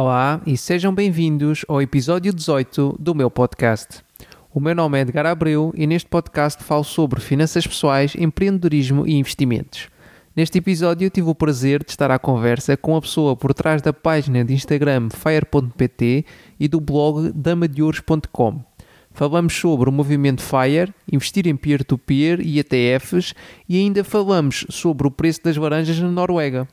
Olá e sejam bem-vindos ao episódio 18 do meu podcast. O meu nome é Edgar Abreu e neste podcast falo sobre finanças pessoais, empreendedorismo e investimentos. Neste episódio tive o prazer de estar à conversa com a pessoa por trás da página de Instagram fire.pt e do blog damadeuros.com. Falamos sobre o movimento FIRE, investir em peer-to-peer e ETFs e ainda falamos sobre o preço das laranjas na Noruega.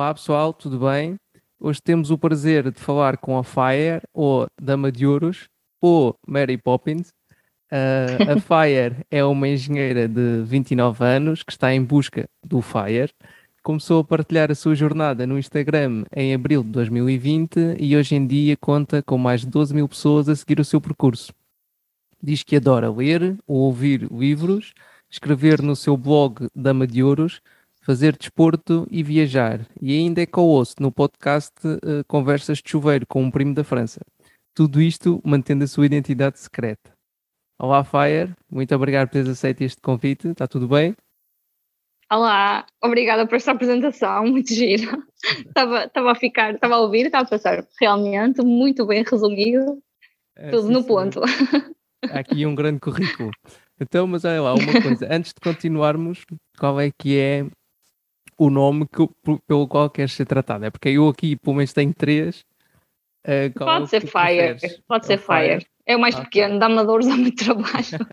Olá pessoal, tudo bem? Hoje temos o prazer de falar com a Fire, ou Dama de Ouros, ou Mary Poppins. Uh, a Fire é uma engenheira de 29 anos que está em busca do Fire. Começou a partilhar a sua jornada no Instagram em abril de 2020 e hoje em dia conta com mais de 12 mil pessoas a seguir o seu percurso. Diz que adora ler ou ouvir livros, escrever no seu blog Dama de Ouros, fazer desporto e viajar. E ainda é co-host no podcast uh, Conversas de Chuveiro com um primo da França. Tudo isto mantendo a sua identidade secreta. Olá, Fire. Muito obrigado por teres aceito este convite. Está tudo bem? Olá, obrigada por esta apresentação, muito gira. estava, estava a ficar, estava a ouvir, estava a pensar, realmente, muito bem resumido, é, tudo sim, no ponto. Há aqui um grande currículo. Então, mas olha lá, uma coisa, antes de continuarmos, qual é que é o nome que, pelo qual queres ser tratado. É porque eu aqui, pelo menos, tenho três. Uh, pode ser Fire, preferes? pode ser Fire. Fire. É o mais pequeno, dá-me dores, dá muito trabalho.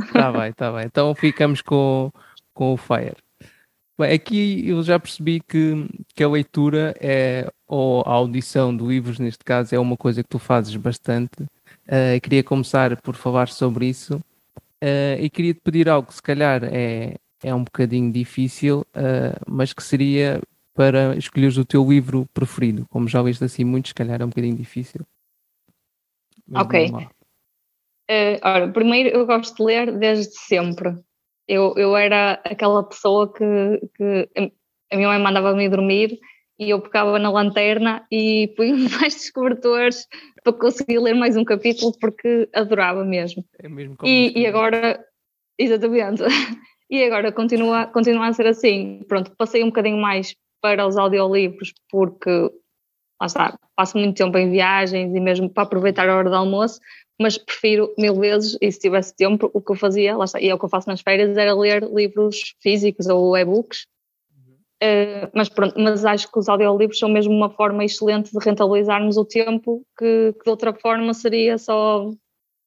Está bem, está bem. Então ficamos com, com o Fire. Bem, aqui eu já percebi que, que a leitura é, ou a audição de livros, neste caso, é uma coisa que tu fazes bastante. Uh, queria começar por falar sobre isso. Uh, e queria te pedir algo que se calhar é, é um bocadinho difícil, uh, mas que seria para escolheres o teu livro preferido. Como já leste assim muito, se calhar é um bocadinho difícil. Mas ok. Uh, ora, primeiro eu gosto de ler desde sempre. Eu, eu era aquela pessoa que, que a minha mãe mandava-me dormir e eu pegava na lanterna e punha mais descobertores para conseguir ler mais um capítulo porque adorava mesmo. É mesmo e, e agora, exatamente, e agora continua, continua a ser assim. Pronto, passei um bocadinho mais para os audiolivros porque, lá está, passo muito tempo em viagens e mesmo para aproveitar a hora do almoço, mas prefiro mil vezes, e se tivesse tempo, o que eu fazia, lá está, e é o que eu faço nas férias, era ler livros físicos ou e-books. Uh, mas pronto, mas acho que os audiolivros são mesmo uma forma excelente de rentabilizarmos o tempo que, que de outra forma seria só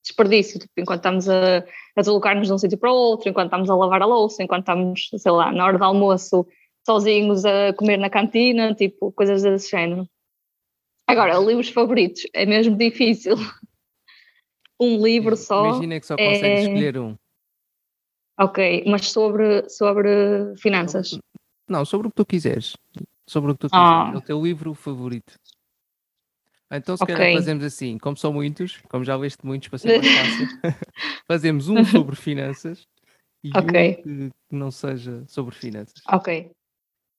desperdício, tipo, enquanto estamos a, a deslocar-nos de um sítio para o outro, enquanto estamos a lavar a louça, enquanto estamos, sei lá, na hora do almoço, sozinhos a comer na cantina, tipo, coisas desse género. Agora, livros favoritos, é mesmo difícil. um livro só. Imagina que só consegues é... escolher um. Ok, mas sobre, sobre finanças. Não, sobre o que tu quiseres. Sobre o que tu quiseres. Ah. É o teu livro favorito. Então, se okay. calhar fazemos assim, como são muitos, como já leste muitos para ser mais fácil, fazemos um sobre finanças e okay. um que não seja sobre finanças. Ok.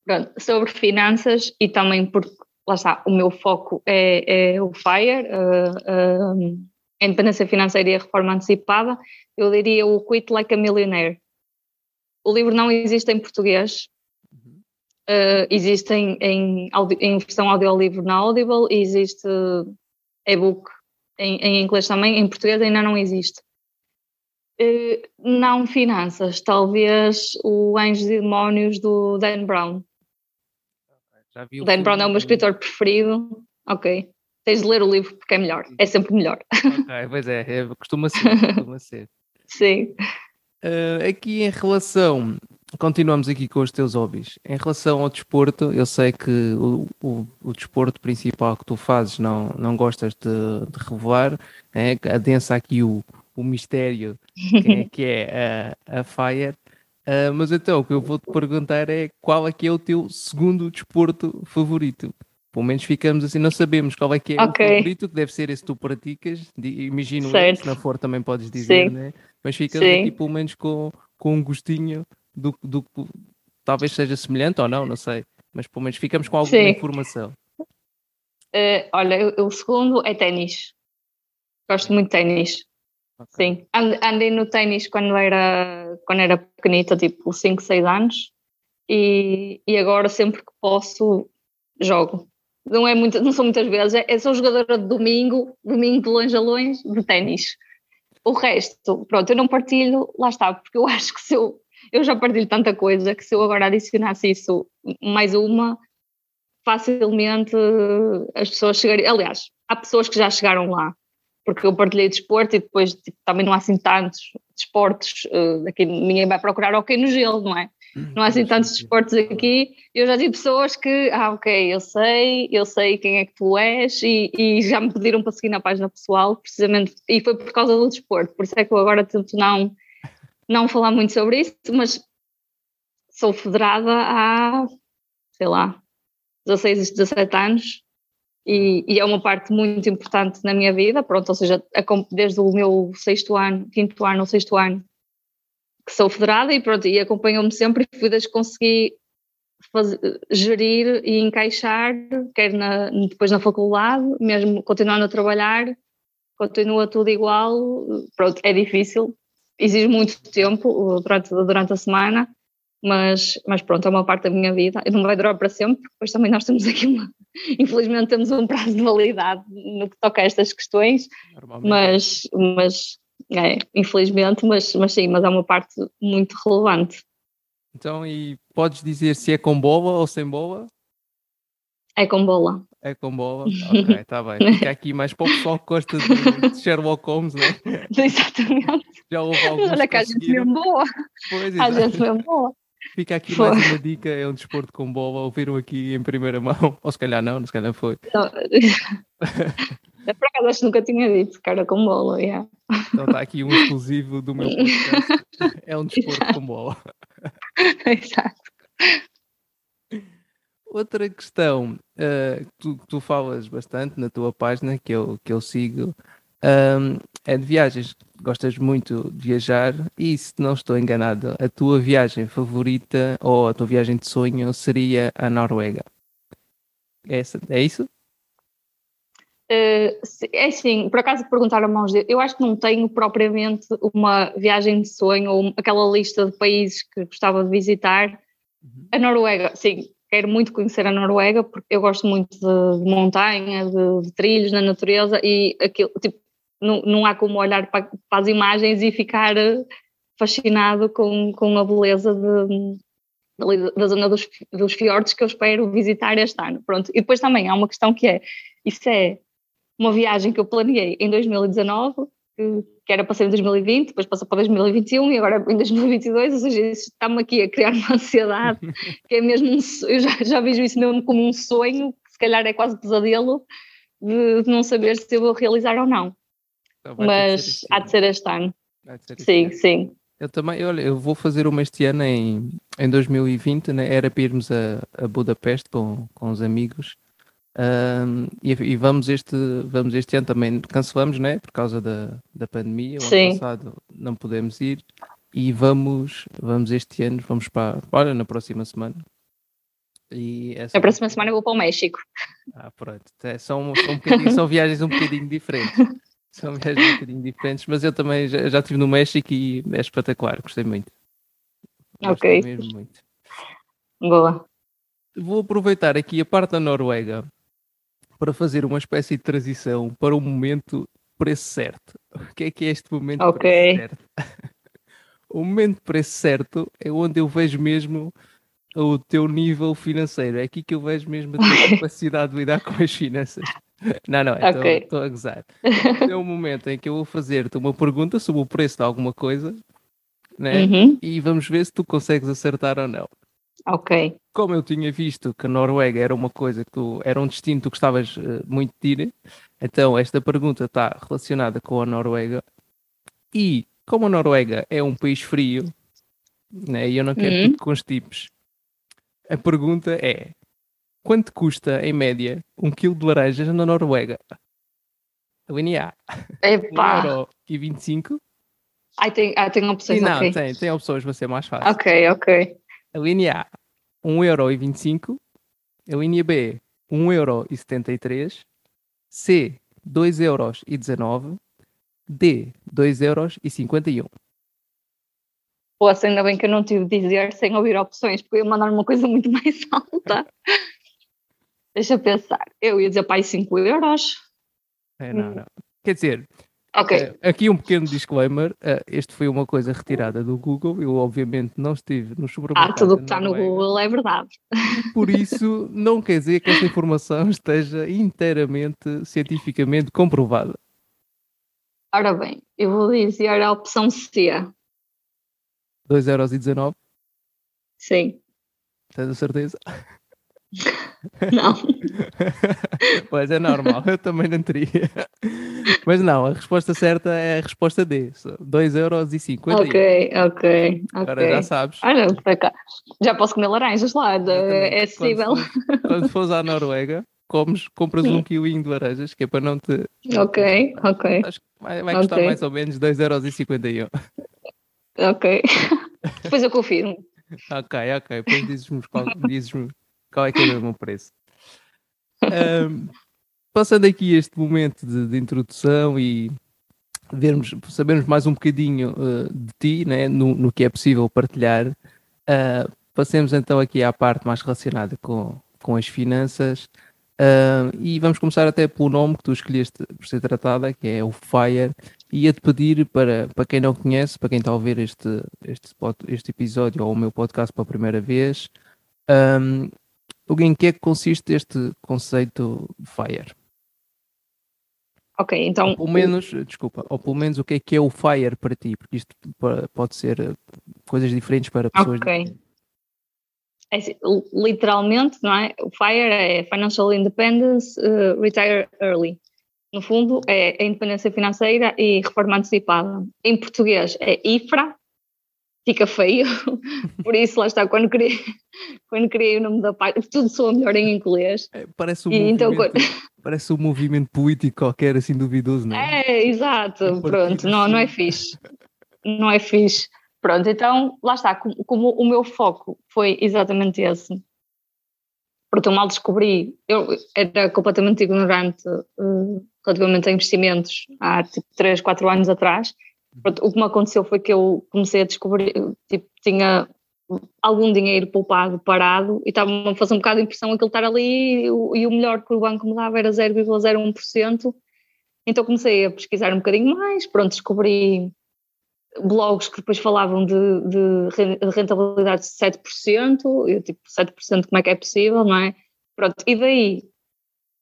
Pronto, sobre finanças e também porque, lá está, o meu foco é, é o FIRE, uh, uh, a independência financeira e a reforma antecipada, eu diria o Quit Like a Millionaire. O livro não existe em português, Uh, existem em, em versão audiolivro na Audible e existe e-book em, em, inglês também, em português ainda não existe. Uh, não finanças, talvez o Anjos e Demónios do Dan Brown. Okay, Dan Brown é o meu escritor preferido. Ok. Tens de ler o livro porque é melhor, é sempre melhor. Ok, pois é, é costuma ser. Costuma ser. Sim. Uh, aqui em relação continuamos aqui com os teus hobbies. Em relação ao desporto, eu sei que o, o, o desporto principal que tu fazes não, não gostas de, de revelar, né? adensa aqui o, o mistério quem é que é a, a Fire. Uh, mas então, o que eu vou te perguntar é qual é que é o teu segundo desporto favorito? Pelo menos ficamos assim, não sabemos qual é que é okay. o favorito, que deve ser esse que tu praticas. Imagino, se não for também podes dizer, né? Mas ficamos Sim. aqui pelo menos com, com um gostinho do, do talvez seja semelhante ou não, não sei, mas pelo menos ficamos com alguma Sim. informação. Uh, olha, o segundo é ténis. Gosto muito de ténis. Okay. Sim, andei no ténis quando era, quando era pequenita, tipo 5, 6 anos, e, e agora sempre que posso jogo. Não, é muito, não são muitas vezes, é, é sou jogadora de domingo, domingo de longe a longe, de ténis. O resto, pronto, eu não partilho, lá está, porque eu acho que se eu, eu já partilho tanta coisa que se eu agora adicionasse isso mais uma, facilmente as pessoas chegariam. Aliás, há pessoas que já chegaram lá, porque eu partilhei desporto e depois tipo, também não há assim tantos desportos, uh, aqui ninguém vai procurar ok no gelo, não é? Hum, não há assim tantos desportos aqui. Eu já tive pessoas que, ah, ok, eu sei, eu sei quem é que tu és e, e já me pediram para seguir na página pessoal, precisamente, e foi por causa do desporto. Por isso é que eu agora tento não, não falar muito sobre isso, mas sou federada há, sei lá, 16, 17 anos e, e, é uma parte muito importante na minha vida, pronto, ou seja, desde o meu sexto ano, quinto ano ou sexto ano que sou federada e pronto, e acompanhou-me sempre e fui desde que consegui fazer, gerir e encaixar, quer na, depois na faculdade, mesmo continuando a trabalhar, continua tudo igual, pronto, é difícil, exige muito tempo durante, durante a semana, mas, mas pronto, é uma parte da minha vida e não vai durar para sempre, porque depois também nós temos aqui uma, infelizmente temos um prazo de validade no que toca a estas questões, mas, mas é, infelizmente, mas, mas sim, mas é uma parte muito relevante. Então, e podes dizer se é com bola ou sem bola? É com bola. É com bola? Ok, está bem. Fica aqui mais para o pessoal que gosta de, de Sherlock Holmes, não é? Exatamente. Já houve alguns Olha que a gente mesmo boa. Pois, a gente mesmo boa. Fica aqui foi. mais uma dica, é um desporto com bola, ouviram aqui em primeira mão, ou se calhar não, se calhar foi. Não. Por acaso acho que nunca tinha dito cara com bola, yeah. Então está aqui um exclusivo do meu podcast, é um desporto com bola. Exato. Outra questão uh, que tu, tu, falas bastante na tua página, que eu, que eu sigo, um, é de viagens. Gostas muito de viajar e, se não estou enganado, a tua viagem favorita ou a tua viagem de sonho seria a Noruega. É, é isso? Uh, é assim, por acaso perguntaram mãos de eu acho que não tenho propriamente uma viagem de sonho ou aquela lista de países que gostava de visitar. Uhum. A Noruega, sim, quero muito conhecer a Noruega porque eu gosto muito de, montanha, de, de, trilhos na natureza e aquilo, tipo, não, não há como olhar para, para, as imagens e ficar eh, fascinado com, com a beleza de, da zona dos, dos fiordes que eu espero visitar este ano. Pronto. E depois também há uma questão que é, isso é uma viagem que eu planeei em 2019, que era para ser em 2020, depois passou para 2021 e agora em 2022, ou seja, isso está-me aqui a criar uma ansiedade, que é mesmo um, eu já, já vejo isso mesmo como um sonho, que se calhar é quase pesadelo, de, de não saber se eu vou realizar ou não. Então Mas há de ser este ano. sim, ano. sim. Eu também, olha, eu vou fazer uma este ano em, em 2020, né? era para irmos a, a Budapeste com, com os amigos. Um, e, e, vamos, este, vamos este ano também, cancelamos, né? Por causa da, da pandemia. O Sim. ano passado não podemos ir. E vamos, vamos este ano, vamos para, olha, na próxima semana. E. Na próxima semana eu vou para o México. Ah, pronto. É, são, são, um são viagens um bocadinho diferentes. São viagens um bocadinho diferentes, mas eu também já, já estive no México e é espetacular, gostei muito. Gostei ok. Mesmo muito. Boa. Vou aproveitar aqui a parte da Noruega para fazer uma espécie de transição para o momento preço certo. O que é que é este momento okay. preço certo? o momento preço certo é onde eu vejo mesmo o teu nível financeiro. É aqui que eu vejo mesmo a tua capacidade de lidar com as finanças. Não, não, estou okay. a gozar. É o momento em que eu vou fazer-te uma pergunta sobre o preço de alguma coisa né? Uhum. e vamos ver se tu consegues acertar ou não. Ok. Como eu tinha visto que a Noruega era uma coisa que tu, era um destino que tu gostavas uh, muito de ir, então esta pergunta está relacionada com a Noruega. E como a Noruega é um país frio, né, e eu não quero uhum. tudo com os tipos, a pergunta é: quanto custa em média um quilo de laranjas na Noruega? A linha A. Epá. 1 euro e 25. Ai, tem, ah, tem opções, e não, okay. tem, tem opções, vai ser mais fácil. Ok, ok. A linha A, 1,25€. A linha B, 1,73€. C, 2,19€. D, 2,51€. Poxa, ainda bem que eu não tive de dizer sem ouvir opções, porque eu ia mandar uma coisa muito mais alta. Deixa eu pensar. Eu ia dizer pai 5 euros. É, não, não. Quer dizer, Ok. eh, aqui um pequeno disclaimer. eh, este foi uma coisa retirada do Google. Eu, obviamente, não estive no Ah, supermercado. tudo o que está no Noruega. Google é verdade. Por isso, não quer dizer que esta informação esteja inteiramente cientificamente comprovada. Ora bem, eu vou dizer a opção C. 2,19€, Sim. tens a certeza? Não. Pois é normal, eu também não teria. Mas não, a resposta certa é a resposta D, 2,50€. ok, ok, Agora ok. já sabes. Por acaso, já posso comer laranjas lá, é acessível. Quando fores, quando fores à Noruega, comes, compras um quilinho de laranjas, que é para não te. Ok, ok, Acho que vai, vai custar Ok. mais ou menos 2,51€. ok. Depois eu confirmo. Ok, ok. Depois dizes-me qual, dizes qual é que é o mesmo preço. Ahm, passando aqui este momento de, de introdução e vermos, sabermos mais um bocadinho eh, de ti, né, no, no que é possível partilhar, ah, passemos então aqui à parte mais relacionada com, com as finanças. Ah, e vamos começar até pelo nome que tu escolheste por ser tratada, que é o FIRE. E Ia-te pedir para, para quem não conhece, para quem está a ouvir este, este, este episódio ou o meu podcast pela primeira vez, um, em que é que consiste este conceito de FIRE? Ok, então. Ou pelo menos, desculpa, ou pelo menos o que é que é o FIRE para ti, porque isto pode ser eh, coisas diferentes para pessoas. Ok. É assim, literalmente, não é? O FIRE é Financial Independence, eh, Retire Early. No fundo, é a independência financeira e reforma antecipada. Em português é IFRA, fica feio, por isso lá está, quando criei, quando criei o nome da página, tudo soa melhor em inglês. É, parece, um E então, movimento, parece um movimento político qualquer, assim, duvidoso, não é? É, exato, partido pronto, não, não é fixe. Não é fixe. Pronto, então, lá está, como, como o meu foco foi exatamente esse. Porque eu mal descobri, eu era completamente ignorante eh, relativamente a investimentos há tipo 3, 4 anos atrás. Pronto, o que me aconteceu foi que eu comecei a descobrir, tipo, tinha algum dinheiro poupado, parado, e estava-me a fazer um bocado de impressão aquilo estar ali, e o, melhor que o banco me dava era 0,01%. Então comecei a pesquisar um bocadinho mais, pronto, descobri blogs que depois falavam de, de rentabilidade de 7%, eu tipo, 7% como é que é possível, não é? Pronto, e daí,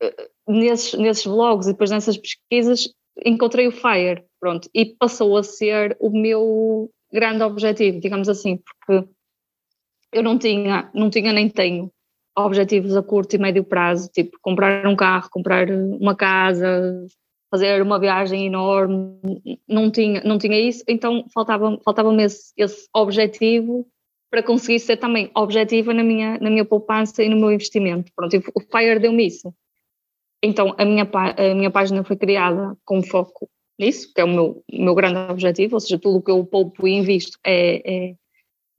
eh, nesses, nesses blogs e depois nessas pesquisas, encontrei o FIRE, pronto, e passou a ser o meu grande objetivo, digamos assim, porque eu não tinha, não tinha nem tenho objetivos a curto e médio prazo, tipo comprar um carro, comprar uma casa, fazer uma viagem enorme, não tinha, não tinha isso, então faltava-me faltava esse, esse objetivo para conseguir ser também objetiva na minha, na minha poupança e no meu investimento. Pronto, o FIRE deu-me isso. Então a minha, a minha página foi criada com foco nisso, que é o meu, o meu grande objetivo, ou seja, tudo o que eu poupo e invisto é, é,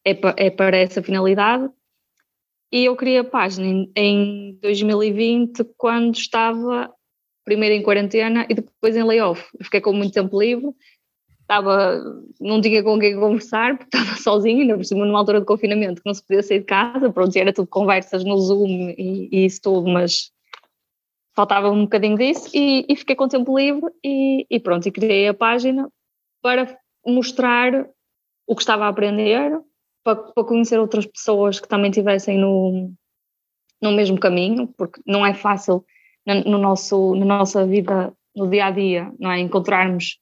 é, é para essa finalidade. E eu criei a página em, em 2020, quando estava primeiro em quarentena e depois em layoff. Fiquei com muito tempo livre, estava, não tinha com quem conversar, porque estava sozinha, ainda por cima numa altura de confinamento, que não se podia sair de casa, pronto, era tudo conversas no Zoom e, e isso tudo, mas faltava um bocadinho disso e, e fiquei com tempo livre e, e pronto, e criei a página para mostrar o que estava a aprender, para, para conhecer outras pessoas que também estivessem no, no mesmo caminho, porque não é fácil no nosso, na nossa vida, no dia a dia, não é? Encontrarmos,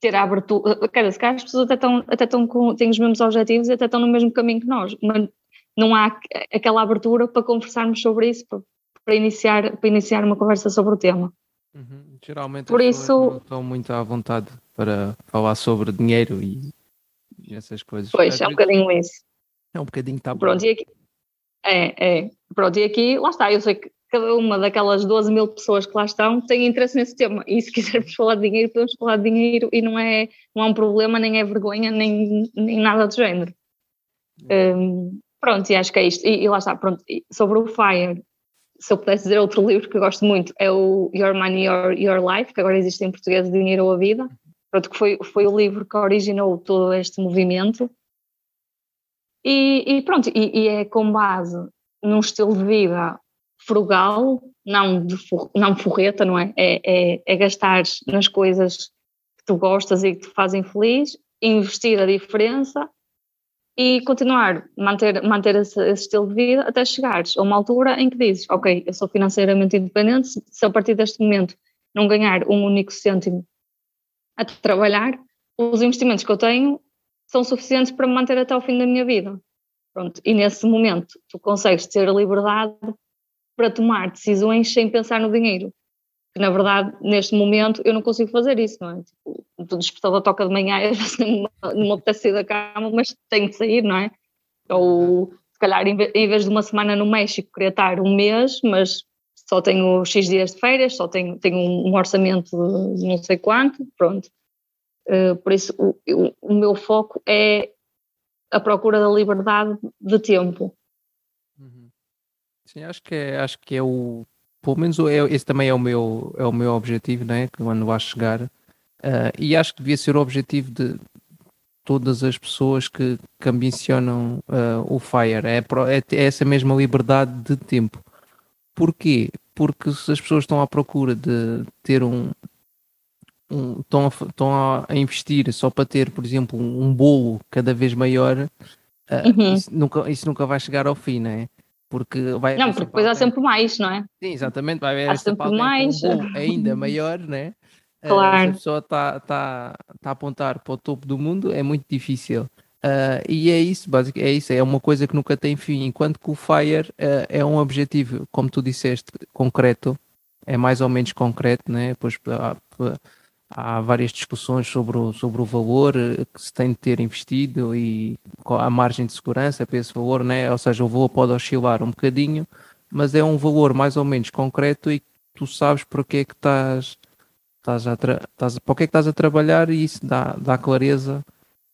ter a abertura. Quer dizer, as pessoas até estão, até estão com, têm os mesmos objetivos e até estão no mesmo caminho que nós, mas não há aquela abertura para conversarmos sobre isso, para, para iniciar, para iniciar uma conversa sobre o tema. Uhum. Geralmente Por isso- não estão muito à vontade para falar sobre dinheiro e, e essas coisas. Pois, Às é um bocadinho isso. é um bocadinho tabu. Pronto, e aqui. É, é. Pronto, e aqui, lá está, eu sei que cada uma daquelas 12 mil pessoas que lá estão tem interesse nesse tema. E se quisermos falar de dinheiro, podemos falar de dinheiro e não é, não é um problema, nem é vergonha, nem, nem nada do género. Hum, pronto, e acho que é isto. E, e lá está, pronto. Sobre o FIRE, se eu pudesse dizer outro livro que eu gosto muito, é o Your Money, Your, Your Life, que agora existe em português Dinheiro ou a Vida. pronto, que foi, foi o livro que originou todo este movimento. E, e pronto, e, e, é com base num estilo de vida frugal, não, de não forreta, não é? É, é? é gastar nas coisas que tu gostas e que te fazem feliz, investir a diferença e continuar, manter, manter esse, esse, estilo de vida até chegares a uma altura em que dizes, ok, eu sou financeiramente independente, se a partir deste momento não ganhar um único cêntimo a trabalhar, os investimentos que eu tenho são suficientes para me manter até ao fim da minha vida. Pronto, e nesse momento tu consegues ter a liberdade para tomar decisões sem pensar no dinheiro. Na verdade, neste momento, eu não consigo fazer isso, não é? Tipo, o despertador toca de manhã, às vezes não me apetece sair da cama, mas tenho de sair, não é? Ou se calhar, em vez de uma semana no México, queria estar um mês, mas só tenho X dias de férias, só tenho, tenho um orçamento de não sei quanto, pronto. Uh, por isso, o, o, o, meu foco é a procura da liberdade de tempo. Uhum. Sim, acho que é, acho que é o, pelo menos é, esse também é o meu, é o meu objetivo, né, quando vai chegar, uh, e acho que devia ser o objetivo de todas as pessoas que, que ambicionam uh, o FIRE, é, é, é essa mesma liberdade de tempo. Porquê? Porque se as pessoas estão à procura de ter um. um estão, a, estão a investir só para ter, por exemplo, um bolo cada vez maior, uh, uhum. isso, nunca, isso nunca vai chegar ao fim, não é? Porque vai não, porque depois há sempre mais, não é? Sim, exatamente, vai haver há sempre mais. Um ainda maior, né? Claro. Uh, se a pessoa está tá, tá a apontar para o topo do mundo, é muito difícil. Uh, e é isso, basicamente, é isso, é uma coisa que nunca tem fim, enquanto que o FIRE uh, é um objetivo, como tu disseste, concreto, é mais ou menos concreto, né? Pois há, várias discussões sobre o, sobre o valor eh, que se tem de ter investido e a margem de segurança para esse valor, né? Ou seja, o valor pode oscilar um bocadinho, mas é um valor mais ou menos concreto e tu sabes para que é que estás, estás a, estás, para que é que estás a trabalhar e isso dá, dá clareza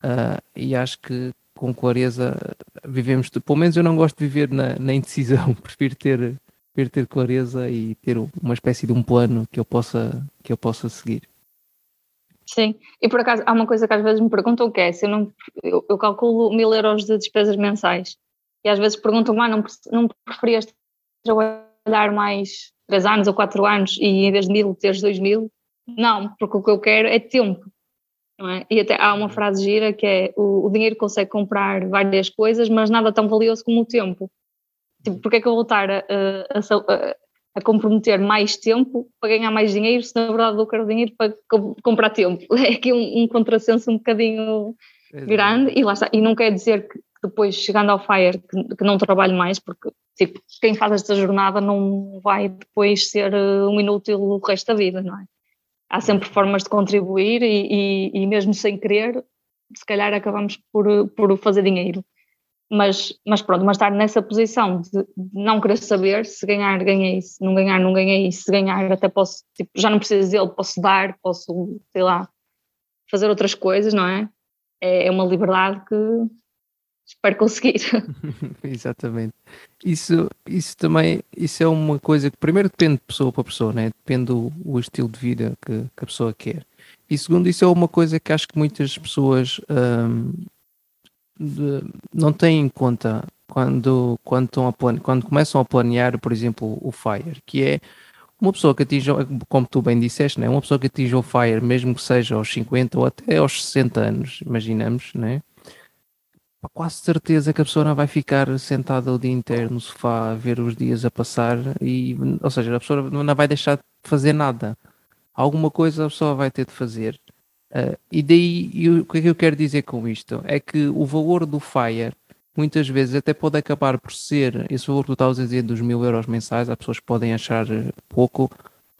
Uh, e acho que com clareza vivemos, pelo menos eu não gosto de viver na, na indecisão, prefiro ter, prefiro ter clareza e ter uma espécie de um plano que eu possa, que eu possa seguir. Sim, e por acaso há uma coisa que às vezes me perguntam que é se eu não eu, eu calculo mil euros de despesas mensais e às vezes perguntam, ah, não, não preferias trabalhar mais três anos ou quatro anos e em vez de mil teres dois mil? Não, porque o que eu quero é tempo é? E até há uma frase gira que é o, o, dinheiro consegue comprar várias coisas, mas nada tão valioso como o tempo. Tipo, porque é que eu vou estar a, a, a, a, comprometer mais tempo para ganhar mais dinheiro se na verdade eu quero dinheiro para comprar tempo? É aqui um, um contrassenso um bocadinho Exato. grande e lá está. E não quer dizer que depois chegando ao FIRE que, que não trabalho mais, porque tipo, quem faz esta jornada não vai depois ser eh, um inútil o resto da vida, não é? há sempre formas de contribuir e, e, e, mesmo sem querer, se calhar acabamos por, por fazer dinheiro. Mas, mas pronto, mas estar nessa posição de, não querer saber se ganhar, ganhei, se não ganhar, não ganhei, se ganhar até posso, tipo, já não preciso dele, posso dar, posso, sei lá, fazer outras coisas, não é? É, é uma liberdade que espero conseguir. Exatamente. Isso, isso também isso é uma coisa que primeiro depende de pessoa para pessoa, né? depende do estilo de vida que, que, a pessoa quer. E segundo, isso é uma coisa que acho que muitas pessoas hum, de, não têm em conta quando, quando, estão a plane, quando começam a planear, por exemplo, o FIRE, que é uma pessoa que atinja, como tu bem disseste, né? uma pessoa que atinja o FIRE, mesmo que seja aos 50 ou até aos 60 anos, imaginamos, né? quase certeza que a pessoa não vai ficar sentada o dia inteiro no sofá a ver os dias a passar e, ou seja, a pessoa não vai deixar de fazer nada. Alguma coisa a pessoa vai ter de fazer. Uh, e daí, e o que é que eu quero dizer com isto? É que o valor do FIRE muitas vezes até pode acabar por ser esse valor que a dizer dos mil euros mensais. Há pessoas que podem achar pouco,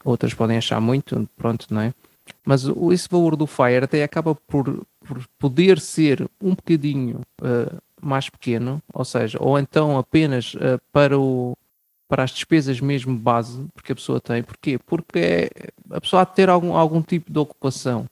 outras podem achar muito, pronto, não é? Mas esse valor do FIRE até acaba por por poder ser um bocadinho uh, mais pequeno, ou seja, ou então apenas uh, para, o, para as despesas mesmo base, porque a pessoa tem. Porquê? Porque é, a pessoa há de ter algum, algum tipo de ocupação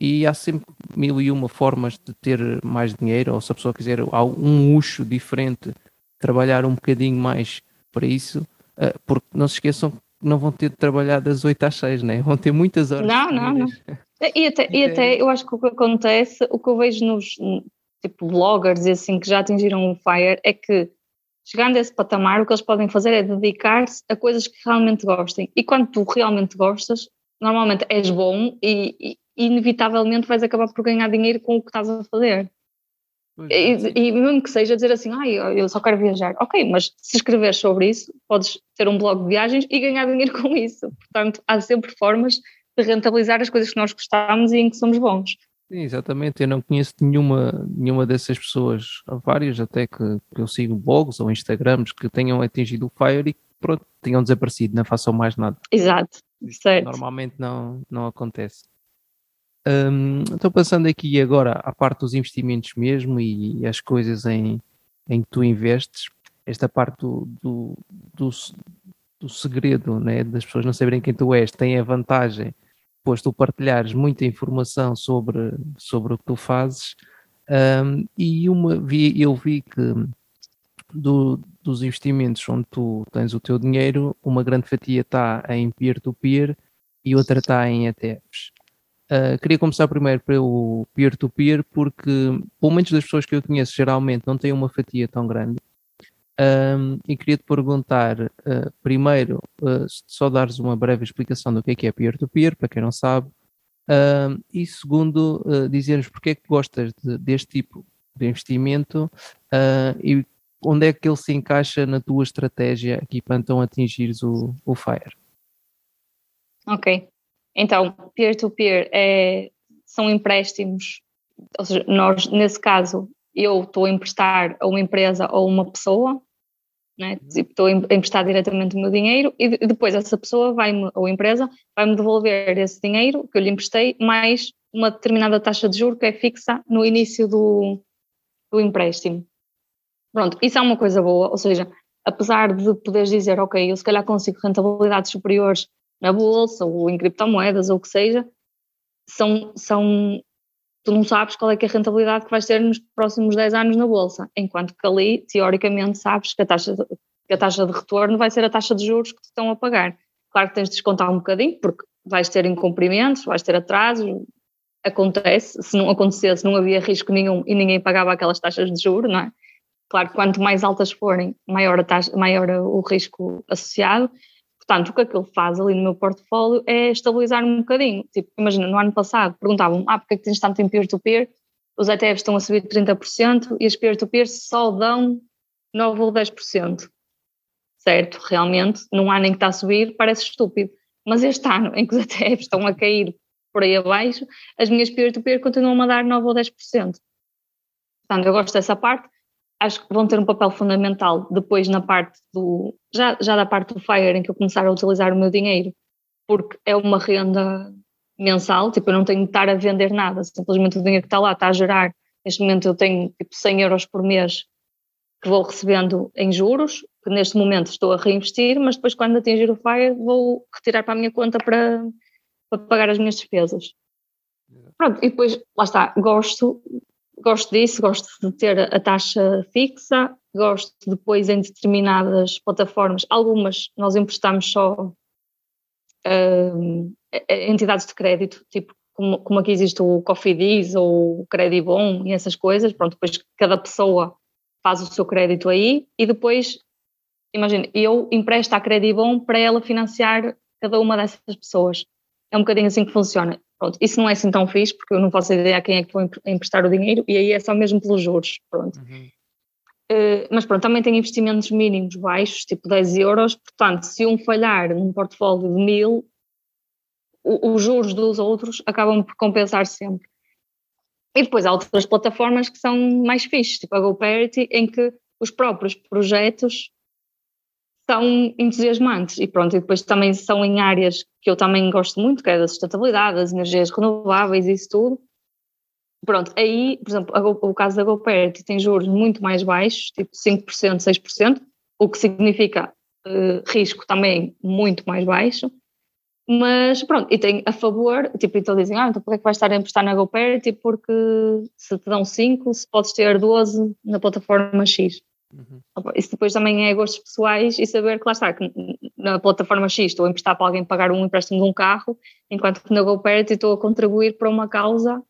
e há sempre mil e uma formas de ter mais dinheiro, ou se a pessoa quiser um luxo diferente, trabalhar um bocadinho mais para isso, uh, porque não se esqueçam que não vão ter de trabalhar das 8 às 6, né? vão ter muitas horas. Não, não, não. E até, e até eu acho que o que acontece, o que eu vejo nos tipo bloggers e assim que já atingiram o FIRE é que chegando a esse patamar o que eles podem fazer é dedicar-se a coisas que realmente gostem. E quando tu realmente gostas, normalmente és bom e, e inevitavelmente vais acabar por ganhar dinheiro com o que estás a fazer. E, e, mesmo que seja dizer assim, ah, eu só quero viajar, ok, mas se escrever sobre isso, podes ter um blog de viagens e ganhar dinheiro com isso. Portanto, há sempre formas de rentabilizar as coisas que nós gostamos e em que somos bons. Sim, exatamente. Eu não conheço nenhuma, nenhuma dessas pessoas, várias até que, que eu sigo blogs ou Instagrams que tenham atingido o Fire e pronto, tenham desaparecido, não façam mais nada. Exato, certo. Normalmente não, não acontece. Um, estou pensando aqui agora à parte dos investimentos mesmo e as coisas em, em que tu investes, esta parte do, do, do, do segredo né, das pessoas não saberem quem tu és tem a vantagem, pois tu partilhares muita informação sobre, sobre o que tu fazes. Um, e uma, vi, eu vi que do, dos investimentos onde tu tens o teu dinheiro, uma grande fatia está em peer-to-peer -peer e outra está em ETFs. Uh, queria começar primeiro pelo peer-to-peer, porque, pelo menos das pessoas que eu conheço, geralmente não têm uma fatia tão grande. Um, e queria te perguntar, uh, primeiro, uh, só dares uma breve explicação do que é que é peer-to-peer, para quem não sabe, e segundo, uh, dizeres porque é que gostas de, deste tipo de investimento e onde é que ele se encaixa na tua estratégia aqui para então atingires o, o FIRE. Ok. Então, peer-to-peer -peer é, são empréstimos, ou seja, nós, nesse caso, eu estou a emprestar a uma empresa ou uma pessoa, né? Uhum. Tipo, estou a emprestar diretamente o meu dinheiro e depois essa pessoa vai ou empresa vai-me devolver esse dinheiro que eu lhe emprestei mais uma determinada taxa de juros que é fixa no início do, do empréstimo. Pronto, isso é uma coisa boa, ou seja, apesar de poderes dizer, ok, eu se calhar consigo rentabilidades superiores na bolsa ou em criptomoedas ou o que seja, são, são, tu não sabes qual é, é a rentabilidade que vais ter nos próximos 10 anos na bolsa, enquanto que ali, teoricamente, sabes que a taxa de, que a taxa de retorno vai ser a taxa de juros que te estão a pagar. Claro que tens de descontar um bocadinho, porque vais ter incumprimentos, vais ter atrasos, acontece, se não acontecesse não havia risco nenhum e ninguém pagava aquelas taxas de juros, não é? Claro quanto mais altas forem, maior, taxa, maior o risco associado, Portanto, o que aquilo faz ali no meu portfólio é estabilizar um bocadinho. Tipo, imagina, no ano passado perguntavam ah, porque é que tens tanto em peer-to-peer? Os ETFs estão a subir 30% e as peer-to-peer só dão 9 ou 10%. Certo, realmente, num ano em que está a subir, parece estúpido. Mas este ano, em que os ETFs estão a cair por aí abaixo, as minhas peer-to-peer -peer continuam a dar 9 ou 10%. Portanto, eu gosto dessa parte acho que vão ter um papel fundamental depois na parte do, já, já da parte do FIRE em que eu começar a utilizar o meu dinheiro, porque é uma renda mensal, tipo eu não tenho de estar a vender nada, simplesmente o dinheiro que está lá está a gerar, neste momento eu tenho tipo 100 euros por mês que vou recebendo em juros, que neste momento estou a reinvestir, mas depois quando atingir o FIRE vou retirar para a minha conta para, para pagar as minhas despesas. Pronto, e depois, lá está, gosto gosto disso, gosto de ter a taxa fixa, gosto depois em determinadas plataformas, algumas nós emprestamos só uh, entidades de crédito, tipo como, como aqui existe o Cofidis ou o Credibon e essas coisas, pronto, depois cada pessoa faz o seu crédito aí e depois, imagina, eu empresto a Credibon para ela financiar cada uma dessas pessoas. É um bocadinho assim que funciona. Pronto, isso não é assim tão fixe, porque eu não faço ideia a quem é que vou emprestar o dinheiro, e aí é só mesmo pelos juros, pronto. Uhum. Uh, mas pronto, também tem investimentos mínimos baixos, tipo 10 euros, portanto, se um falhar num portfólio de mil, os juros dos outros acabam por compensar sempre. E depois há outras plataformas que são mais fixes, tipo a GoParity, em que os próprios projetos são entusiasmantes e pronto, e depois também são em áreas que eu também gosto muito, que é da sustentabilidade, das energias renováveis isso tudo. Pronto, aí, por exemplo, o caso da GoParity tem juros muito mais baixos, tipo 5%, 6%, o que significa uh, risco também muito mais baixo, mas pronto, e tem a favor, tipo, então dizem, ah, então por que é que vais estar a emprestar na GoParity? Porque se te dão 5, se podes ter 12 na plataforma X. Uhum. Isso depois também é gostos pessoais e saber que lá está, que na plataforma X estou a emprestar para alguém pagar um empréstimo de um carro, enquanto que na GoParity estou a contribuir para uma causa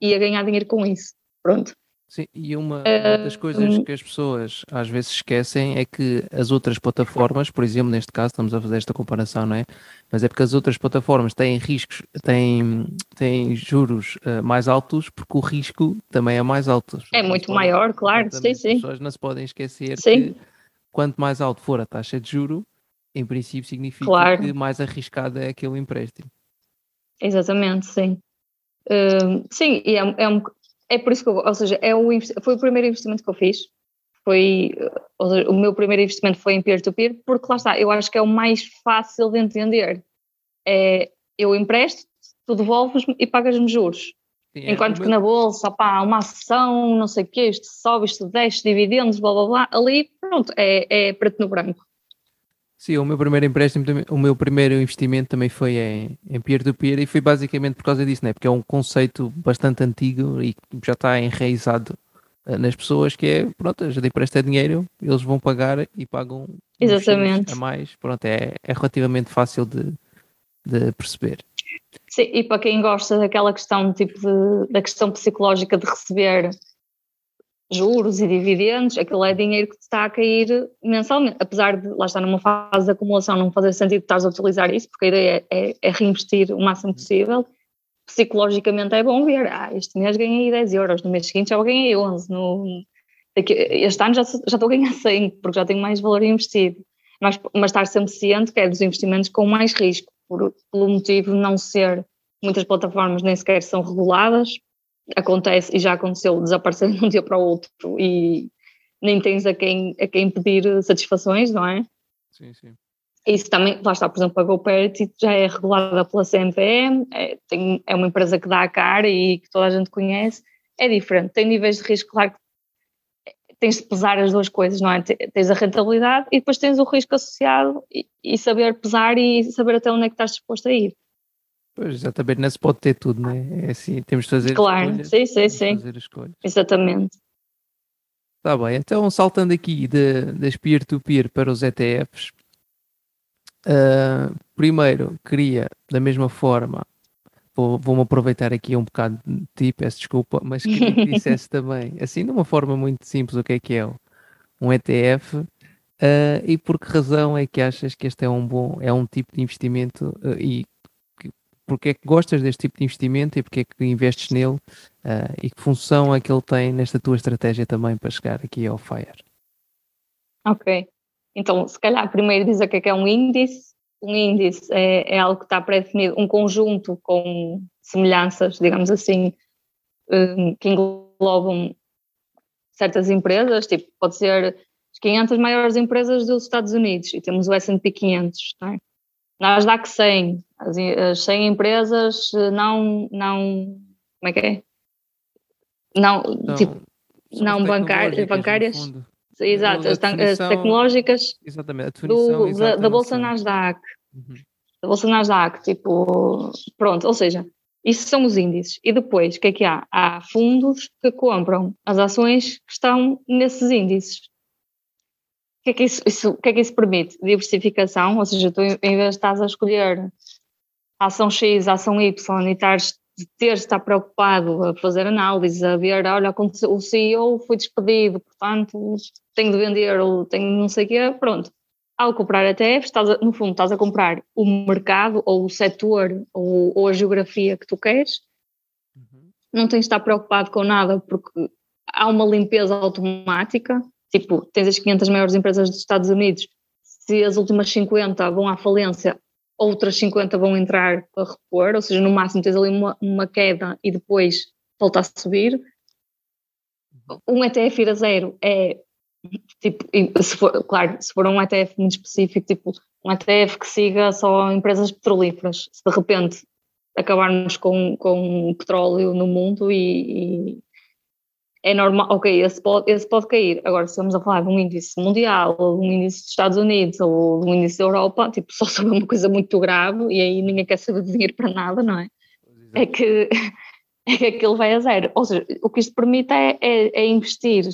e a ganhar dinheiro com isso. Pronto. Sim, e uma, uma das coisas que as pessoas às vezes esquecem é que as outras plataformas, por exemplo, neste caso estamos a fazer esta comparação, não é? Mas é porque as outras plataformas têm riscos, têm, têm juros uh, mais altos porque o risco também é mais alto. É muito podem, maior, claro, sim, sim. As pessoas não se podem esquecer sim. que quanto mais alto for a taxa de juro, em princípio significa claro. que mais arriscado é aquele empréstimo. Exatamente, sim. Uh, sim, e é, é um, é por isso que eu, ou seja, é foi o primeiro investimento que eu fiz. Foi, seja, o meu primeiro investimento foi em peer-to-peer, -peer, porque lá está, eu acho que é o mais fácil de entender. É, eu empresto, tu devolves-me e pagas-me juros. Sim, é Enquanto que meu... na bolsa, pá, uma ação, não sei o quê, isto sobe, isto desce, dividendos, blá blá blá, ali, pronto, é, é preto no branco. Sim, o meu primeiro empréstimo, o meu primeiro investimento também foi em peer-to-peer -peer, e foi basicamente por causa disso, né? porque é um conceito bastante antigo e já está enraizado eh, nas pessoas que é, pronto, a gente empresta dinheiro, eles vão pagar e pagam Exatamente. a mais, pronto, é, é relativamente fácil de, de perceber. Sim, e para quem gosta daquela questão, tipo, de, da questão psicológica de receber juros e dividendos, aquilo é dinheiro que está a cair mensalmente, apesar de lá estar numa fase de acumulação não fazer sentido estar a utilizar isso, porque a ideia é, é, é, reinvestir o máximo possível, psicologicamente é bom ver, ah, este mês ganhei 10 euros, no mês seguinte já ganhei 11, no, este ano já, já estou a ganhar 100, porque já tenho mais valor investido, mas, mas estar sempre ciente que é dos investimentos com mais risco, por, pelo motivo de não ser, muitas plataformas nem sequer são reguladas, acontece e já aconteceu desaparecer de um dia para o outro e nem tens a quem, a quem pedir satisfações, não é? Sim, sim. Isso também, lá está, por exemplo, a GoParity já é regulada pela CMPM, é, tem, é uma empresa que dá a cara e que toda a gente conhece, é diferente, tem níveis de risco, claro que tens de pesar as duas coisas, não é? Tens a rentabilidade e depois tens o risco associado e, e saber pesar e saber até onde é que estás disposto a ir. Pois, exatamente, não se pode ter tudo, não é? É assim, temos de fazer claro, escolhas. Sim, sim, sim. Fazer escolhas. Exatamente. Está bem, então saltando aqui de, das peer-to-peer para os ETFs, uh, ah, primeiro queria, da mesma forma, vou-me vou aproveitar aqui um bocado de ti, peço desculpa, mas queria que dissesse também, assim, de uma forma muito simples, o que é que é um ETF uh, ah, e por que razão é que achas que este é um bom, é um tipo de investimento uh, e porque é que gostas deste tipo de investimento e porque é que investes nele uh, e que função é que ele tem nesta tua estratégia também para chegar aqui ao FIRE. Ok, então se calhar primeiro dizer o que é, que é um índice. Um índice é, é algo que está pré-definido, um conjunto com semelhanças, digamos assim, um, que englobam certas empresas, tipo, pode ser as 500 maiores empresas dos Estados Unidos e temos o S&P 500, não é? Nasdaq 100, as, as 100 empresas não, não, como é que é? Não, não tipo, não bancárias, bancárias. Exato, as, as, tecnológicas exatamente, do, da, da, Bolsa Nasdaq. Uhum. Da Bolsa Nasdaq, tipo, pronto, ou seja, isso são os índices. E depois, o que é que há? Há fundos que compram as ações que estão nesses índices que é que isso, isso, que é que isso permite? Diversificação, ou seja, tu em vez de estás a escolher ação X, ação Y e estás de ter estar preocupado a fazer análise, a ver, olha, o CEO foi despedido, portanto tenho de vender ou tenho não sei o quê, pronto. Ao comprar ETFs, estás a, no fundo estás a comprar o mercado ou o setor ou, ou a geografia que tu queres, uhum. não tens de estar preocupado com nada porque há uma limpeza automática, Tipo, tens as 500 maiores empresas dos Estados Unidos, se as últimas 50 vão à falência, outras 50 vão entrar para repor, ou seja, no máximo tens ali uma, uma queda e depois volta a subir. Um ETF ir a zero é tipo, se for, claro, se for um ETF muito específico, tipo um ETF que siga só empresas petrolíferas, se de repente acabarmos com, com petróleo no mundo e, e é normal, ok, esse pode, esse pode cair. Agora, se estamos a falar de um índice mundial, ou de um índice dos Estados Unidos, ou de um índice da Europa, tipo, só sobre uma coisa muito grave, e aí ninguém quer saber de dinheiro para nada, não é? É que, é que aquilo vai a zero. Ou seja, o que isto permite é, é, é investir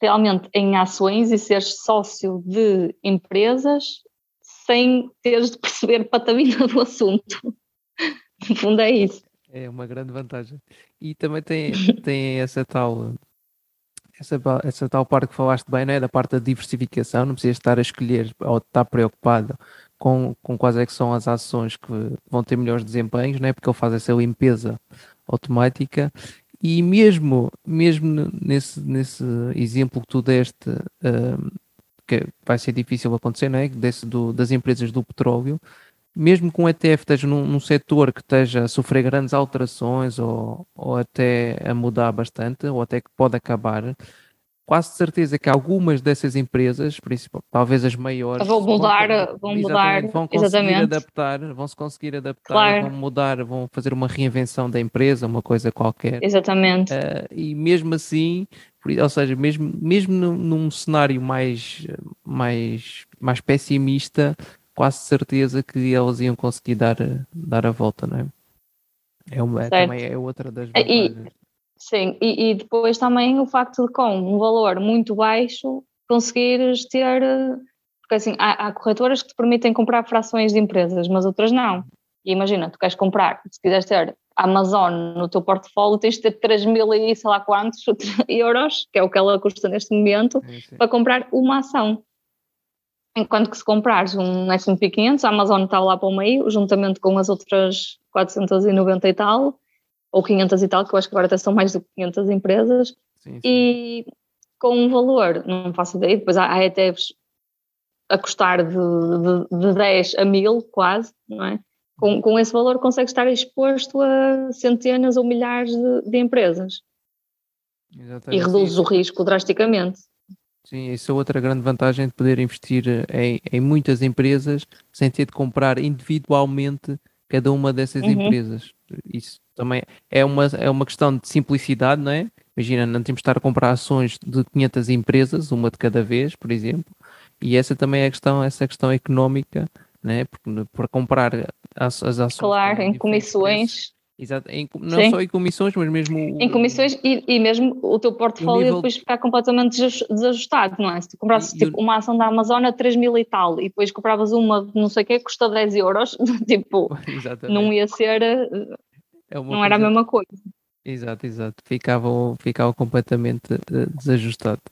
realmente em ações e seres sócio de empresas sem teres de perceber patamina do assunto. No fundo é isso. É uma grande vantagem. E também tem, tem essa tal essa, essa tal parte que falaste bem, não é? Da parte da diversificação, não precisas estar a escolher ou estar preocupado com, com quais é que são as ações que vão ter melhores desempenhos, não é? Porque ele faz essa limpeza automática e mesmo, mesmo nesse, nesse exemplo que tu deste, uh, que vai ser difícil acontecer, não é? Desse do, das empresas do petróleo, mesmo com o ETF esteja num, num setor que esteja a sofrer grandes alterações ou, ou até a mudar bastante, ou até que pode acabar, quase certeza que algumas dessas empresas, talvez as maiores, vão mudar, vão, vão mudar, vão conseguir exatamente. adaptar, vão se conseguir adaptar, claro. vão mudar, vão fazer uma reinvenção da empresa, uma coisa qualquer. Exatamente. Uh, e mesmo assim, ou seja, mesmo, mesmo num, num cenário mais, mais, mais pessimista, quase certeza que elas iam conseguir dar, dar a volta, não é? É, uma, é também é outra das vantagens. E, sim, e, e, depois também o facto de com um valor muito baixo conseguires ter, porque assim, há, há corretoras que te permitem comprar frações de empresas, mas outras não. E imagina, tu queres comprar, se quiseres ter Amazon no teu portfólio, tens de ter 3 mil e sei lá quantos euros, que é o que ela custa neste momento, para comprar uma ação. Enquanto que se comprares um S&P 500, a Amazon está lá para o meio, juntamente com as outras 490 e tal, ou 500 e tal, que eu acho que agora até são mais de 500 empresas, sim, sim. e com um valor, não faço ideia, depois há, há ETFs a custar de, de, de 10 a 1000 quase, não é? Com, com esse valor consegues estar exposto a centenas ou milhares de, de empresas. Exatamente. E reduzes o risco drasticamente. Sim, isso é outra grande vantagem de poder investir em, em muitas empresas sem ter de comprar individualmente cada uma dessas uhum. empresas. Isso também é uma, é uma questão de simplicidade, não é? Imagina, não temos de estar a comprar ações de 500 empresas, uma de cada vez, por exemplo, e essa também é a questão, essa questão económica, né? Porque para comprar as, as ações. Claro, em comissões. Exato, em, não Sim. só em comissões, mas mesmo. Em comissões e, e mesmo o teu portfólio nível... depois ficar completamente desajustado, não é? Se tu comprasses tipo, uma ação da Amazon a 3 mil e tal e depois compravas uma não sei o que custa 10 euros, tipo, Exatamente. não ia ser. Eh, é não coisa... era a mesma coisa. Exato, exato. Ficava, ficava completamente uh, desajustado.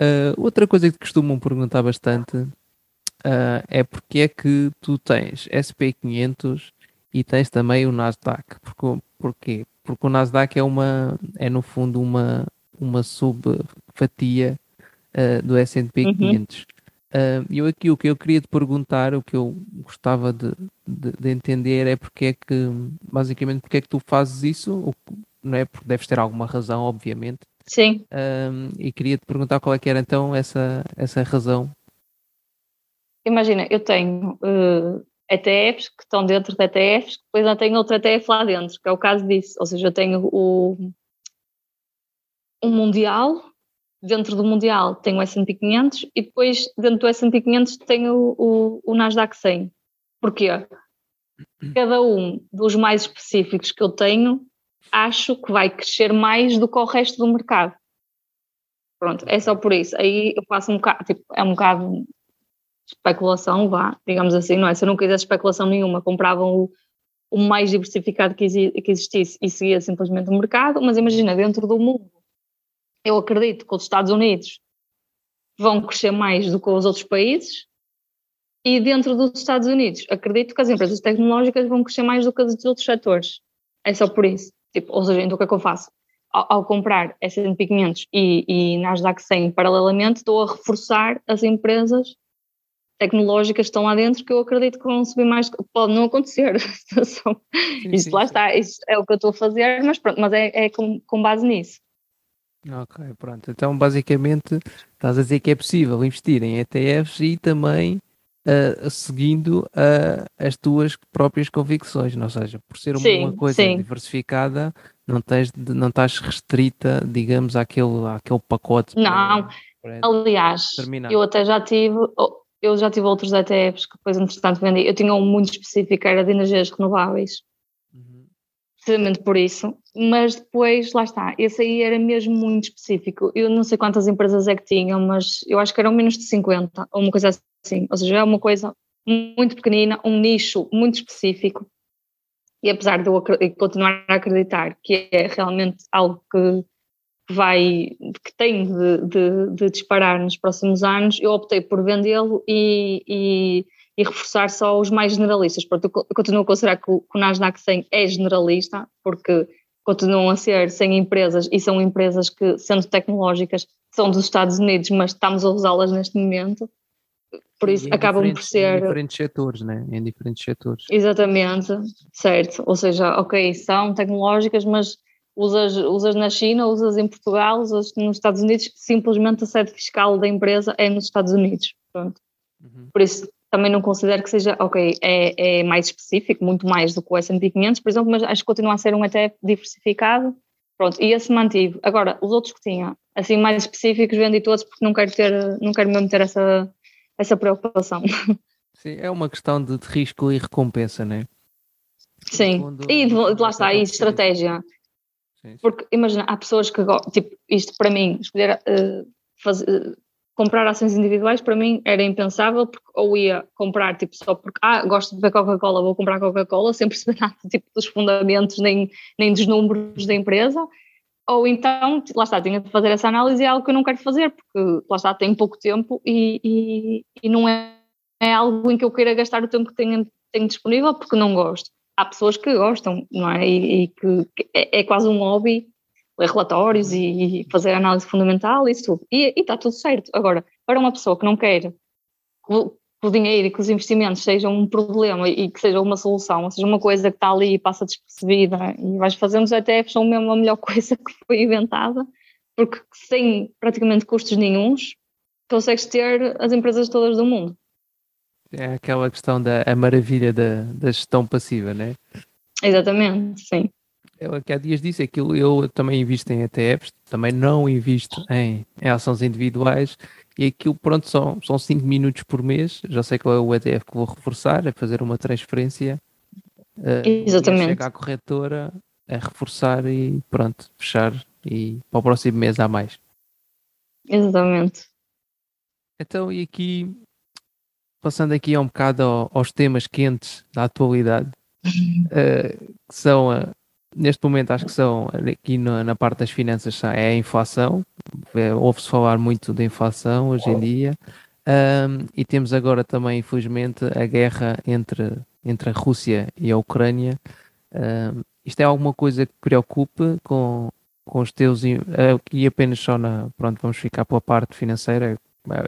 Uh, outra coisa que costumam perguntar bastante uh, é porque é que tu tens SP500 e tens também o Nasdaq. Porque, porquê? Porque o Nasdaq é uma é no fundo uma uma subfatia uh, do S&P 500. Uhum. Uh, eu aqui o que eu queria te perguntar, o que eu gostava de, de, de, entender é porque é que, basicamente, porque é que tu fazes isso, não é? Porque deves ter alguma razão, obviamente. Sim. Uh, e queria te perguntar qual é que era então essa, essa razão. Imagina, eu tenho uh, ETFs que estão dentro de ETFs, depois já tenho outro ETF lá dentro, que é o caso disso. Ou seja, eu tenho o, o Mundial, dentro do Mundial tenho o S&P 500 e depois dentro do S&P 500 tenho o, o, o Nasdaq 100. Porquê? Cada um dos mais específicos que eu tenho acho que vai crescer mais do que o resto do mercado. Pronto, é só por isso. Aí eu faço um bocado, tipo, é um bocado especulação, vá, digamos assim, não é? Se eu não quisesse especulação nenhuma, compravam o, o mais diversificado que, que existisse e seguia simplesmente o mercado, mas imagina, dentro do mundo, eu acredito que os Estados Unidos vão crescer mais do que os outros países e dentro dos Estados Unidos acredito que as empresas tecnológicas vão crescer mais do que os outros setores. É só por isso. Tipo, ou seja, então o que é que eu faço? Ao, ao comprar S&P 500 e, e Nasdaq 100 paralelamente, estou a reforçar as empresas tecnológicas estão lá dentro que eu acredito que vão subir mais. Pode não acontecer. isso lá está, isso é o que eu estou a fazer, mas pronto, mas é, é com, com base nisso. Ok, pronto. Então, basicamente, estás a dizer que é possível investir em ETFs e também uh, seguindo uh, as tuas próprias convicções, ou seja, por ser sim, uma coisa sim. diversificada, não, tens, não estás restrita, digamos, àquele, àquele pacote. Não, para, para aliás, terminar. eu até já tive, eu já tive outros ETFs que depois, entretanto, vendi. Eu tinha um muito específico, era de energias renováveis. Uhum. precisamente por isso, mas depois, lá está, esse aí era mesmo muito específico. Eu não sei quantas empresas é que tinham, mas eu acho que eram menos de 50, ou uma coisa assim. Ou seja, é uma coisa muito pequenina, um nicho muito específico. E apesar de eu continuar a acreditar que é realmente algo que vai, que tem de, de, de disparar nos próximos anos, eu optei por vendê-lo e, e, e, reforçar só os mais generalistas. Portanto, eu continuo a considerar que o, que o Nasdaq 100 é generalista, porque continuam a ser 100 empresas e são empresas que, sendo tecnológicas, são dos Estados Unidos, mas estamos a usá-las neste momento. Por isso acabam por ser. Em diferentes setores, né? Em diferentes setores. Exatamente, certo. Ou seja, ok, são tecnológicas, mas usas, usas na China, usas em Portugal, usas nos Estados Unidos, simplesmente a sede fiscal da empresa é nos Estados Unidos. Pronto. Uhum. Por isso também não considero que seja, ok, é, é mais específico, muito mais do que o S&P 500, por exemplo, mas acho que continua a ser um ETF diversificado, pronto, e esse mantive. Agora, os outros que tinha, assim, mais específicos, vendi todos porque não quero ter, não quero mesmo ter essa, essa preocupação. Sim, é uma questão de, risco e recompensa, não é? Sim, e lá está, e estratégia. Sim. Porque imagina, há pessoas que tipo, isto para mim, escolher uh, uh, comprar ações individuais para mim era impensável, porque ou ia comprar tipo só porque ah, gosto de ver Coca-Cola, vou comprar Coca-Cola, sem perceber nada tipo, dos fundamentos nem, nem dos números da empresa, ou então, lá está, tinha de fazer essa análise, é algo que eu não quero fazer, porque lá está, tem pouco tempo e, e, e não é, é, algo em que eu queira gastar o tempo que tenho, tenho disponível, porque não gosto há pessoas que gostam, não é? E, e que, que é, é, quase um hobby ler relatórios e, e fazer análise fundamental e isso tudo. E está tudo certo. Agora, para uma pessoa que não quer que o dinheiro e que os investimentos sejam um problema e que seja uma solução, ou seja, uma coisa que está ali e passa despercebida e vais fazendo os ETFs são mesmo a melhor coisa que foi inventada, porque sem praticamente custos nenhums consegues ter as empresas todas do mundo. É aquela questão da maravilha da, da gestão passiva, né? Exatamente, sim. Eu que há dias disse aquilo, eu também invisto em ETFs, também não invisto em, em ações individuais e aquilo, pronto, são, são 5 minutos por mês. Já sei qual é o ETF que vou reforçar, é fazer uma transferência. Uh, Exatamente. Chega à corretora, é reforçar e pronto, fechar e para o próximo mês há mais. Exatamente. Então, e aqui passando aqui um bocado aos temas quentes da atualidade, uh, que são, uh, neste momento, acho que são aqui na, na parte das finanças, é a inflação. É, Ouve-se falar muito da inflação hoje em dia. Um, e temos agora também, infelizmente, a guerra entre, entre a Rússia e a Ucrânia. Um, isto é alguma coisa que preocupe com, com os teus. Aqui apenas só na. Pronto, vamos ficar pela parte financeira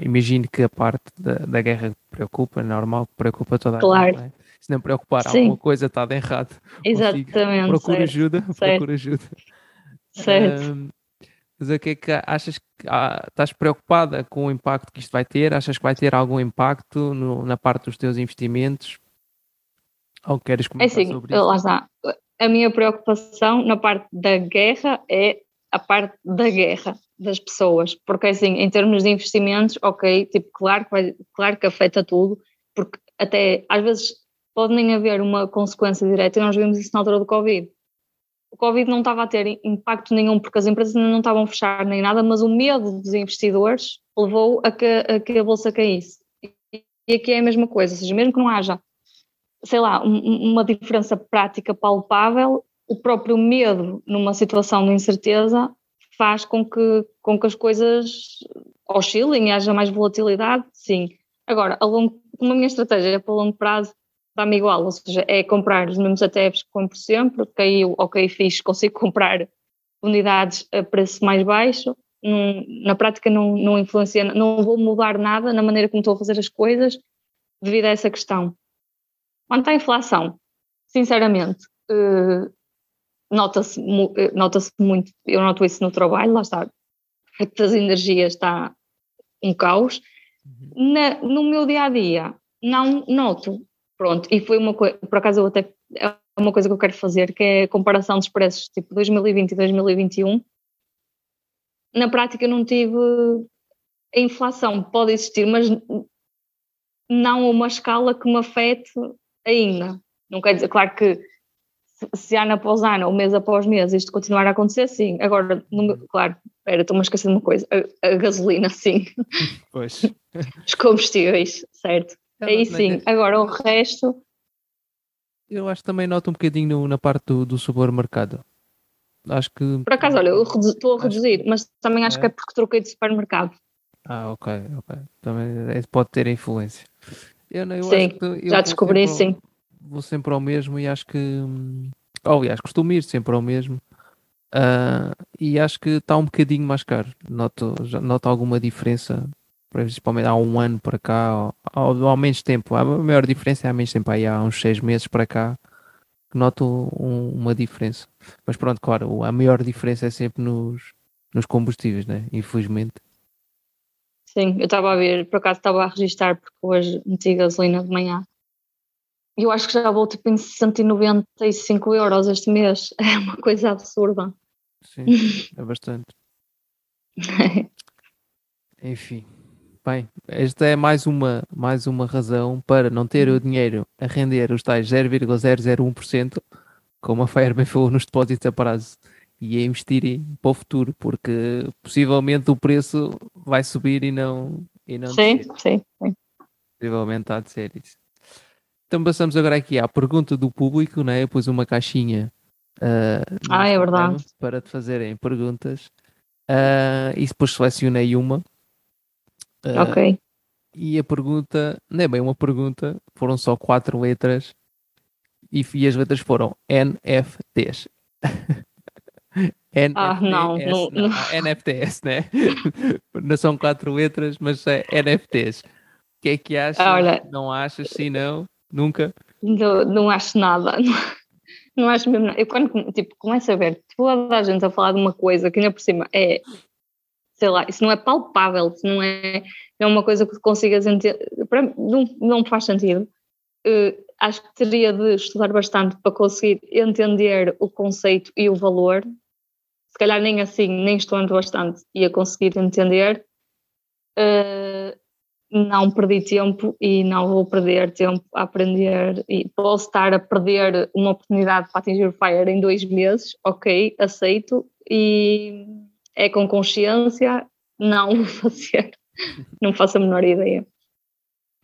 imagino que a parte da, da guerra preocupa, é normal preocupa toda a claro. gente. É? Se não preocupar, Sim. alguma coisa está de errado. Exatamente. Procura ajuda, procura ajuda. Certo. Um, mas o que é que achas que ah, estás preocupada com o impacto que isto vai ter? Achas que vai ter algum impacto no, na parte dos teus investimentos? Ou queres comentar é assim, sobre isso? Lá está. A minha preocupação na parte da guerra é a parte da guerra das pessoas, porque assim, em termos de investimentos, ok, tipo, claro que, vai, claro que afeta tudo, porque até às vezes pode nem haver uma consequência direta, e nós vimos isso na altura do Covid. O Covid não estava a ter impacto nenhum porque as empresas não estavam a fechar nem nada, mas o medo dos investidores levou a que a, que a bolsa caísse. E aqui é a mesma coisa, ou seja, mesmo que não haja, sei lá, um, uma diferença prática palpável, o próprio medo numa situação de incerteza faz com que, com que as coisas oscilem e haja mais volatilidade, sim. Agora, a longo, minha estratégia é para longo prazo dá-me igual, ou seja, é comprar os mesmos ETFs que compro sempre, caiu, ok, fiz, consigo comprar unidades a preço mais baixo, na prática não, não influencia, não vou mudar nada na maneira como estou a fazer as coisas devido a essa questão. Quanto à inflação, sinceramente, uh, nota-se eh, nota muito, eu noto isso no trabalho, lá está, das energias está um caos. Uhum. Na, no meu dia a dia, não noto. Pronto, e foi uma coisa, por acaso eu até, é uma coisa que eu quero fazer, que é a comparação dos preços tipo 2020 e 2021. Na prática não tive a inflação, pode existir, mas não a uma escala que me afete ainda. Não quer dizer, claro que se ano após ano, ou mês após mês, isto continuar a acontecer, sim. Agora, no, claro, espera, estou-me a esquecer de uma coisa, a, a gasolina, sim. Pois. Os combustíveis, certo. Aí sim. Agora, o resto... Eu acho que também noto um bocadinho na parte do, do supermercado. Acho que... Por acaso, olha, eu estou a reduzir, mas também acho é. que é porque troquei de supermercado. Ah, ok, ok. Também é, pode ter influência. Eu, eu sim, já descobri, sim vou sempre ao mesmo e acho que. Hum, aliás, costumo ir sempre ao mesmo. Uh, e acho que está um bocadinho mais caro. Noto, já, noto alguma diferença, principalmente há um ano para cá, ou, há menos tempo. A maior diferença é há menos tempo, aí há uns seis meses para cá, que noto um, uma diferença. Mas pronto, claro, a maior diferença é sempre nos, nos combustíveis, né? infelizmente. Sim, eu estava a ver, por acaso estava a registrar, porque hoje meti gasolina de manhã eu acho que já vou tipo em 195 euros este mês. É uma coisa absurda. Sim, é bastante. Enfim. Bem, esta é mais uma, mais uma razão para não ter o dinheiro a render os tais 0,001%, como a Fire bem falou nos depósitos a prazo, e a investirem para o futuro, porque possivelmente o preço vai subir e não, e não sim. Sim, sim. Possivelmente há de ser isso. Então passamos agora aqui à pergunta do público, né? Eu pus uma caixinha uh, ah, é verdade. para te fazerem perguntas uh, e depois selecionei uma. Uh, ok. E a pergunta, não é bem uma pergunta, foram só quatro letras e, e as letras foram NFTs. NFTs, ah, não, não, não. NFTs, né? não são quatro letras, mas é NFTs. O que é que achas? Olha, não achas? Se não, Nunca? Não, não acho nada. Não, acho mesmo nada. Eu quando tipo, começo a ver toda a gente a falar de uma coisa que ainda por cima é, sei lá, isso não é palpável, isso não é, é uma coisa que consigas entender. Para mim, não, não faz sentido. Uh, acho que teria de estudar bastante para conseguir entender o conceito e o valor. Se calhar nem assim, nem estudando bastante, ia conseguir entender. Uh, não perdi tempo e não vou perder tempo a aprender e posso estar a perder uma oportunidade para atingir o FIRE em dois meses, ok, aceito e é com consciência, não vou fazer, não faço a menor ideia.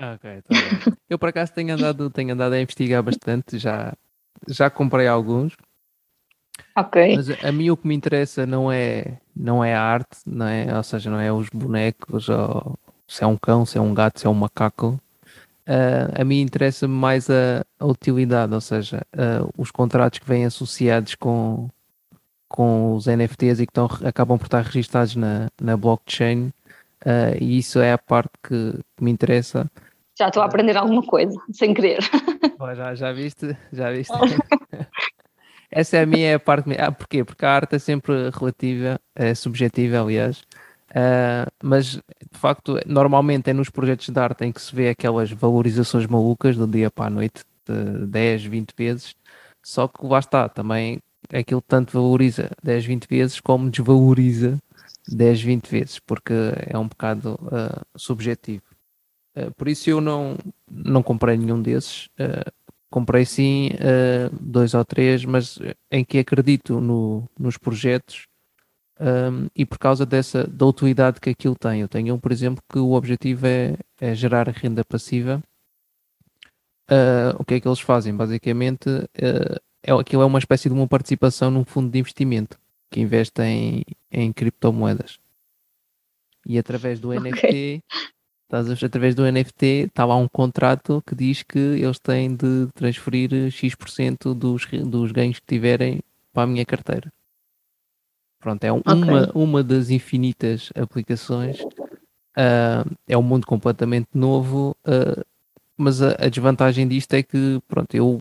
Ok, tá Eu por acaso tenho andado, tenho andado a investigar bastante, já, já comprei alguns. Ok. Mas a mim o que me interessa não é, não é a arte, não é, ou seja, não é os bonecos ou, se é um cão, se é um gato, se é um macaco. Uh, a mim interessa-me mais a, a, utilidade, ou seja, uh, os contratos que vêm associados com, com os NFTs e que estão, acabam por estar registados na, na blockchain, uh, e isso é a parte que, que me interessa. Já estou a aprender alguma coisa, sem querer. já, já viste? Já viste? Essa é a minha parte. Ah, porquê? Porque a arte é sempre relativa, é subjetiva, aliás. Uh, mas de facto, normalmente é nos projetos de arte em que se vê aquelas valorizações malucas do dia para a noite, de 10, 20 vezes. Só que lá está, também aquilo tanto valoriza 10, 20 vezes como desvaloriza 10, 20 vezes, porque é um bocado uh, subjetivo. Uh, por isso eu não, não comprei nenhum desses. comprei sim dois ou três, mas em que acredito no, nos projetos um, e por causa dessa da utilidade que aquilo tem. Eu tenho um, por exemplo, que o objetivo é, é gerar renda passiva. Uh, o que é que eles fazem? Basicamente, uh, é, aquilo é uma espécie de uma participação num fundo de investimento que investe em, em criptomoedas. E através do okay. NFT, estás através do NFT, está lá um contrato que diz que eles têm de transferir X% dos, dos ganhos que tiverem para a minha carteira. Pronto, é okay. uma, uma das infinitas aplicações. Uh, é um mundo completamente novo, uh, mas a, a, desvantagem disto é que, pronto, eu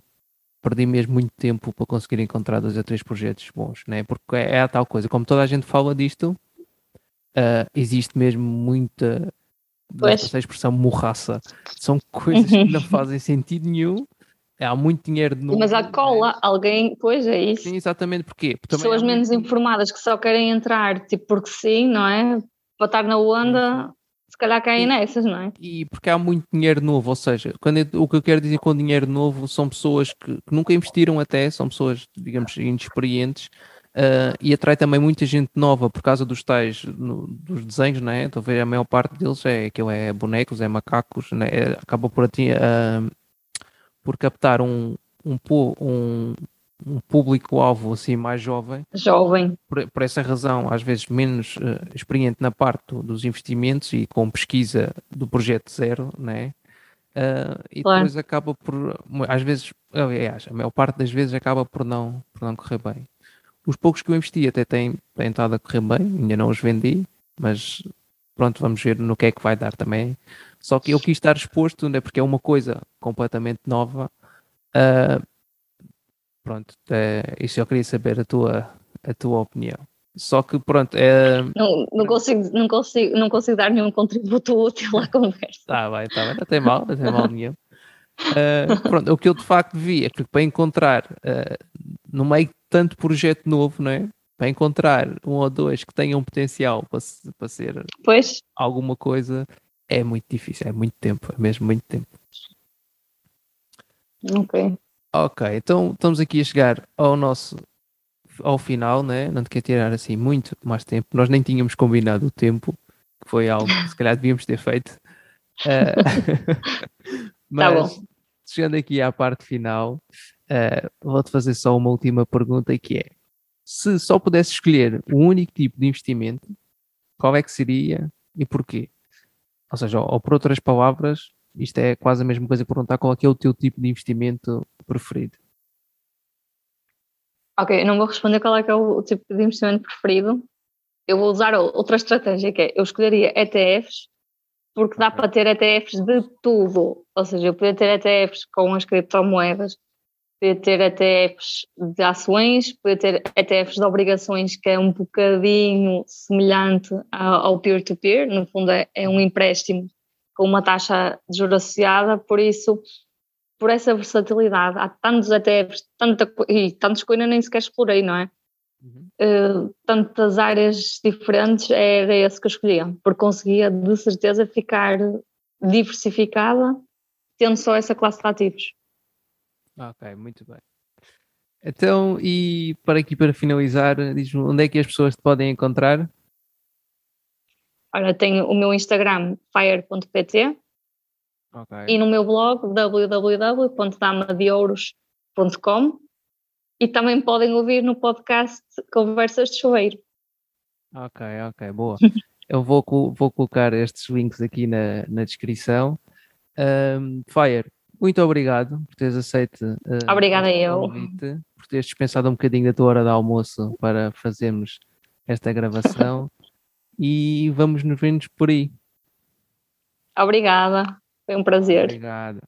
perdi mesmo muito tempo para conseguir encontrar dois a três projetos bons, né? porque é, é a tal coisa, como toda a gente fala disto, uh, existe mesmo muita, essa expressão morraça, são coisas que não fazem sentido nenhum há muito dinheiro no Mas há cola, né? alguém, pois é isso. Sim, exatamente, porque pessoas menos muito... informadas que só querem entrar, tipo, porque sim, não é? Para estar na onda, sim. se calhar caem nessas, não é? E porque há muito dinheiro novo, ou seja, quando eu, o que eu quero dizer com dinheiro novo são pessoas que, que nunca investiram até, são pessoas, digamos, inexperientes uh, e atrai também muita gente nova por causa dos tais, no, dos desenhos, não é? Então, a maior parte deles é aquilo é bonecos, é macacos, né? é, acaba por, uh, por captar um, um, um, um público-alvo assim mais jovem. Jovem. Por, por, essa razão, às vezes menos uh, experiente na parte dos investimentos e com pesquisa do projeto zero, né? Uh, e claro. depois acaba por, às vezes, aliás, a maior parte das vezes acaba por não, por não correr bem. Os poucos que eu investi até têm, têm estado a correr bem, ainda não os vendi, mas pronto, vamos ver no que é que vai dar também. Só que eu quis estar exposto, né, porque é uma coisa completamente nova. Uh, Pronto, é, isso eu queria saber a tua, a tua opinião. Só que pronto, é... não, não, consigo, não, consigo, não consigo dar nenhum contributo útil à conversa. Tá bem, tá bem, não tem mal, não tem mal nenhum. Uh, pronto, o que eu de facto vi é que para encontrar uh, no meio de tanto projeto novo, não é? Para encontrar um ou dois que tenham potencial para, para ser pois. alguma coisa é muito difícil, é muito tempo, é mesmo muito tempo. Ok. Ok, então estamos aqui a chegar ao nosso ao final, né? Não te quero tirar assim muito mais tempo. Nós nem tínhamos combinado o tempo, que foi algo que se calhar devíamos ter feito. Uh, mas tá chegando aqui à parte final, uh, vou-te fazer só uma última pergunta que é se só pudesse escolher um único tipo de investimento, qual é que seria e porquê? Ou seja, ou, ou por outras palavras, isto é quase a mesma coisa que perguntar qual é, que é o teu tipo de investimento preferido. Ok, não vou responder qual é que é o, tipo de investimento preferido. Eu vou usar outra estratégia que é, eu escolheria ETFs porque dá okay. para ter ETFs de tudo. Ou seja, eu podia ter ETFs com as criptomoedas, podia ter ETFs de ações, podia ter ETFs de obrigações que é um bocadinho semelhante ao peer-to-peer, -peer. no fundo é, é um empréstimo com uma taxa de juros associada, por isso, por essa versatilidade, há tantos ETFs, tanta, e tantos que eu ainda nem sequer explorei, não é? Uhum. Uh, tantas áreas diferentes, era esse que eu escolhia, porque conseguia de certeza ficar diversificada tendo só essa classe de ativos. Ok, muito bem. Então, e para aqui para finalizar, diz-me onde é que as pessoas te podem encontrar? Olha, tenho o meu Instagram, fire.pt okay. e no meu blog www.damadeuros.com e também podem ouvir no podcast Conversas de Chuveiro. Ok, ok, boa. Eu vou, vou colocar estes links aqui na, na descrição. Um, Fire, muito obrigado por teres aceito uh, Obrigada eu. Convite, por teres dispensado um bocadinho da tua hora de almoço para fazermos esta gravação. e vamos nos ver por aí. Obrigada, foi um prazer. Obrigado.